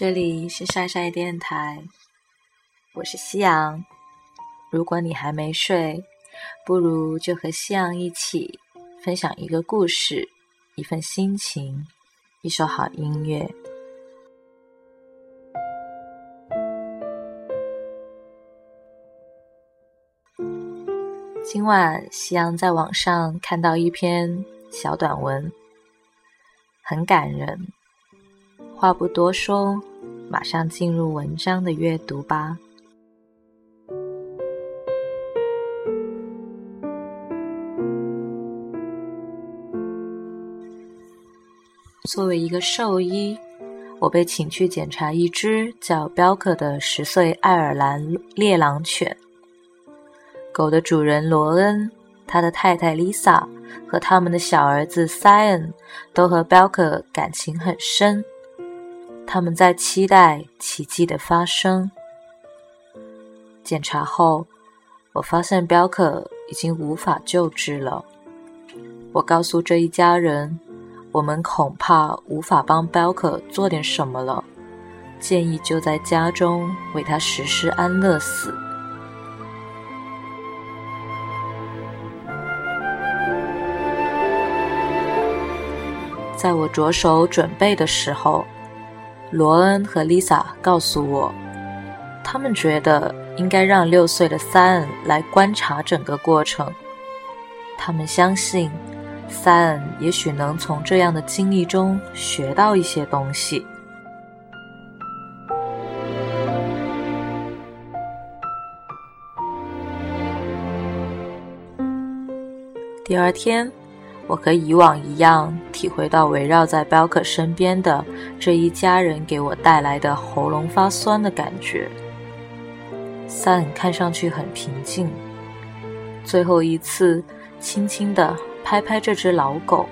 这里是晒晒电台，我是夕阳。如果你还没睡，不如就和夕阳一起分享一个故事、一份心情、一首好音乐。今晚，夕阳在网上看到一篇小短文，很感人。话不多说，马上进入文章的阅读吧。作为一个兽医，我被请去检查一只叫彪克的十岁爱尔兰猎狼犬。狗的主人罗恩、他的太太 Lisa 和他们的小儿子 Sion 都和彪克感情很深。他们在期待奇迹的发生。检查后，我发现彪克已经无法救治了。我告诉这一家人，我们恐怕无法帮彪克做点什么了，建议就在家中为他实施安乐死。在我着手准备的时候。罗恩和丽萨告诉我，他们觉得应该让六岁的塞恩来观察整个过程。他们相信，塞恩也许能从这样的经历中学到一些东西。第二天。我和以往一样，体会到围绕在彪克身边的这一家人给我带来的喉咙发酸的感觉。三看上去很平静，最后一次轻轻地拍拍这只老狗。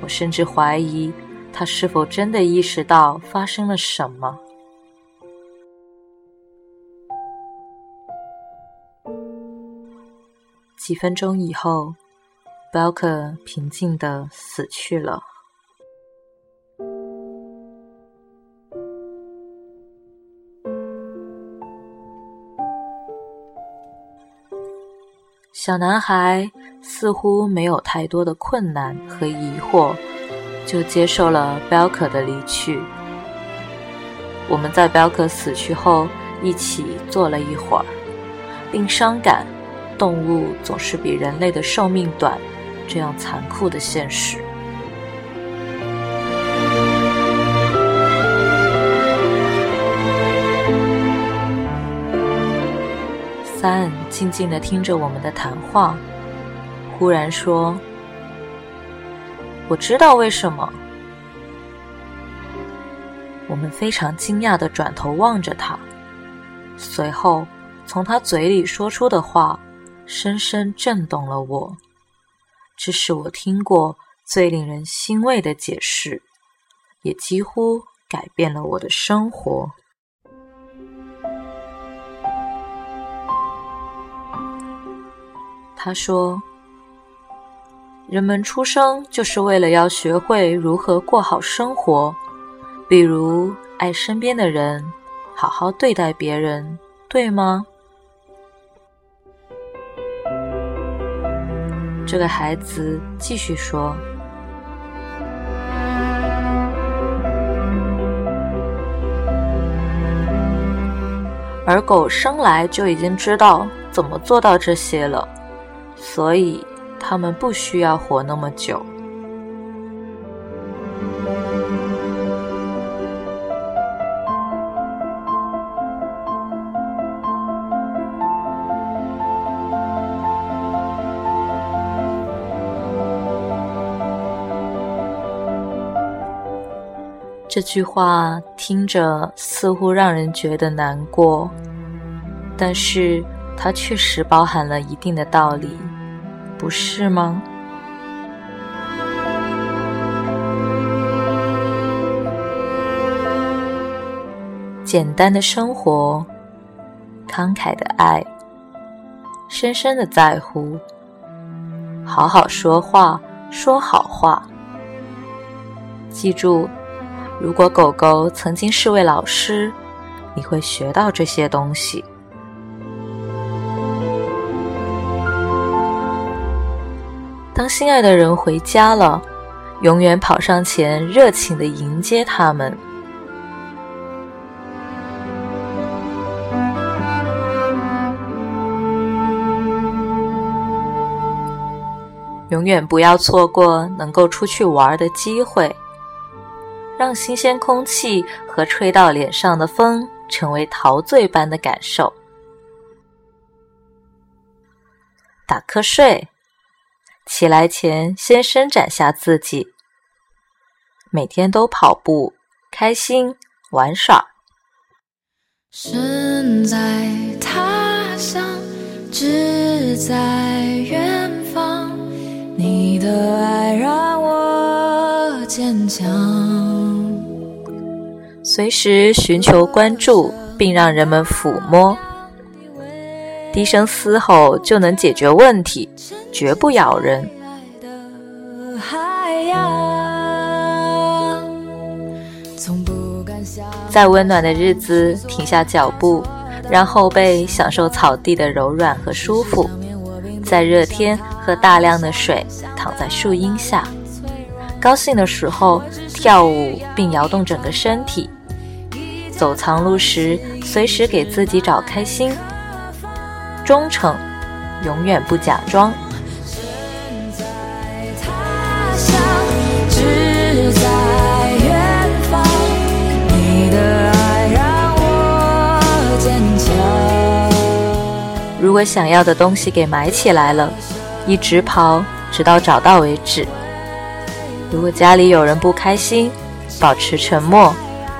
我甚至怀疑他是否真的意识到发生了什么。几分钟以后。彪克平静的死去了。小男孩似乎没有太多的困难和疑惑，就接受了彪克的离去。我们在彪克死去后一起坐了一会儿，并伤感，动物总是比人类的寿命短。这样残酷的现实。三静静的听着我们的谈话，忽然说：“我知道为什么。”我们非常惊讶的转头望着他，随后从他嘴里说出的话，深深震动了我。这是我听过最令人欣慰的解释，也几乎改变了我的生活。他说：“人们出生就是为了要学会如何过好生活，比如爱身边的人，好好对待别人，对吗？”这个孩子继续说：“而狗生来就已经知道怎么做到这些了，所以它们不需要活那么久。”这句话听着似乎让人觉得难过，但是它确实包含了一定的道理，不是吗？简单的生活，慷慨的爱，深深的在乎，好好说话，说好话，记住。如果狗狗曾经是位老师，你会学到这些东西。当心爱的人回家了，永远跑上前，热情的迎接他们。永远不要错过能够出去玩的机会，让新鲜空气和吹到脸上的风成为陶醉般的感受。打瞌睡，起来前先伸展下自己。每天都跑步，开心玩耍。身在他乡，志在远方。你的爱让我坚强，随时寻求关注，并让人们抚摸。低声嘶吼就能解决问题，绝不咬人。在温暖的日子，停下脚步，让后背享受草地的柔软和舒服。在热天喝大量的水，躺在树荫下，高兴的时候跳舞并摇动整个身体。走长路时，随时给自己找开心。忠诚，永远不假装。如果想要的东西给埋起来了，一直跑，直到找到为止。如果家里有人不开心，保持沉默，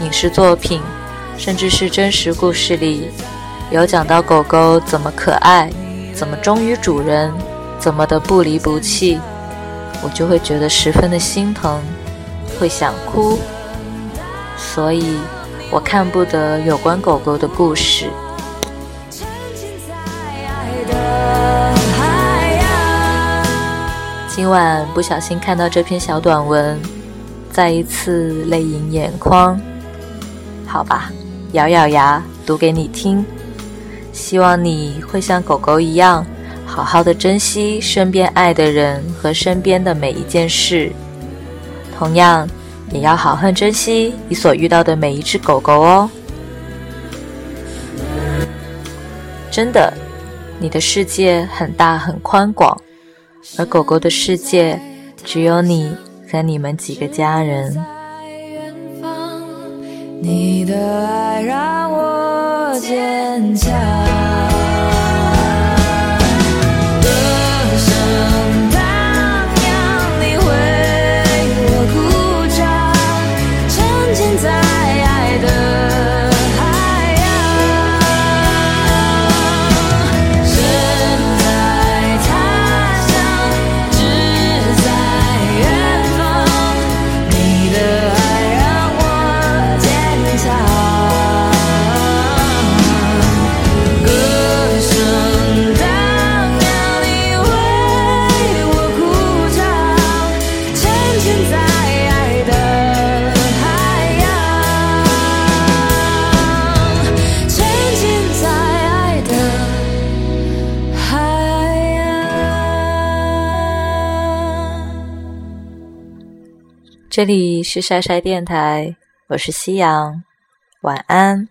影视作品，甚至是真实故事里，有讲到狗狗怎么可爱，怎么忠于主人，怎么的不离不弃，我就会觉得十分的心疼，会想哭。所以，我看不得有关狗狗的故事。今晚不小心看到这篇小短文，再一次泪盈眼眶。好吧，咬咬牙读给你听。希望你会像狗狗一样，好好的珍惜身边爱的人和身边的每一件事。同样，也要好好珍惜你所遇到的每一只狗狗哦。真的，你的世界很大很宽广。而狗狗的世界，只有你和你们几个家人。你的爱让我坚强。这里是晒晒电台，我是夕阳，晚安。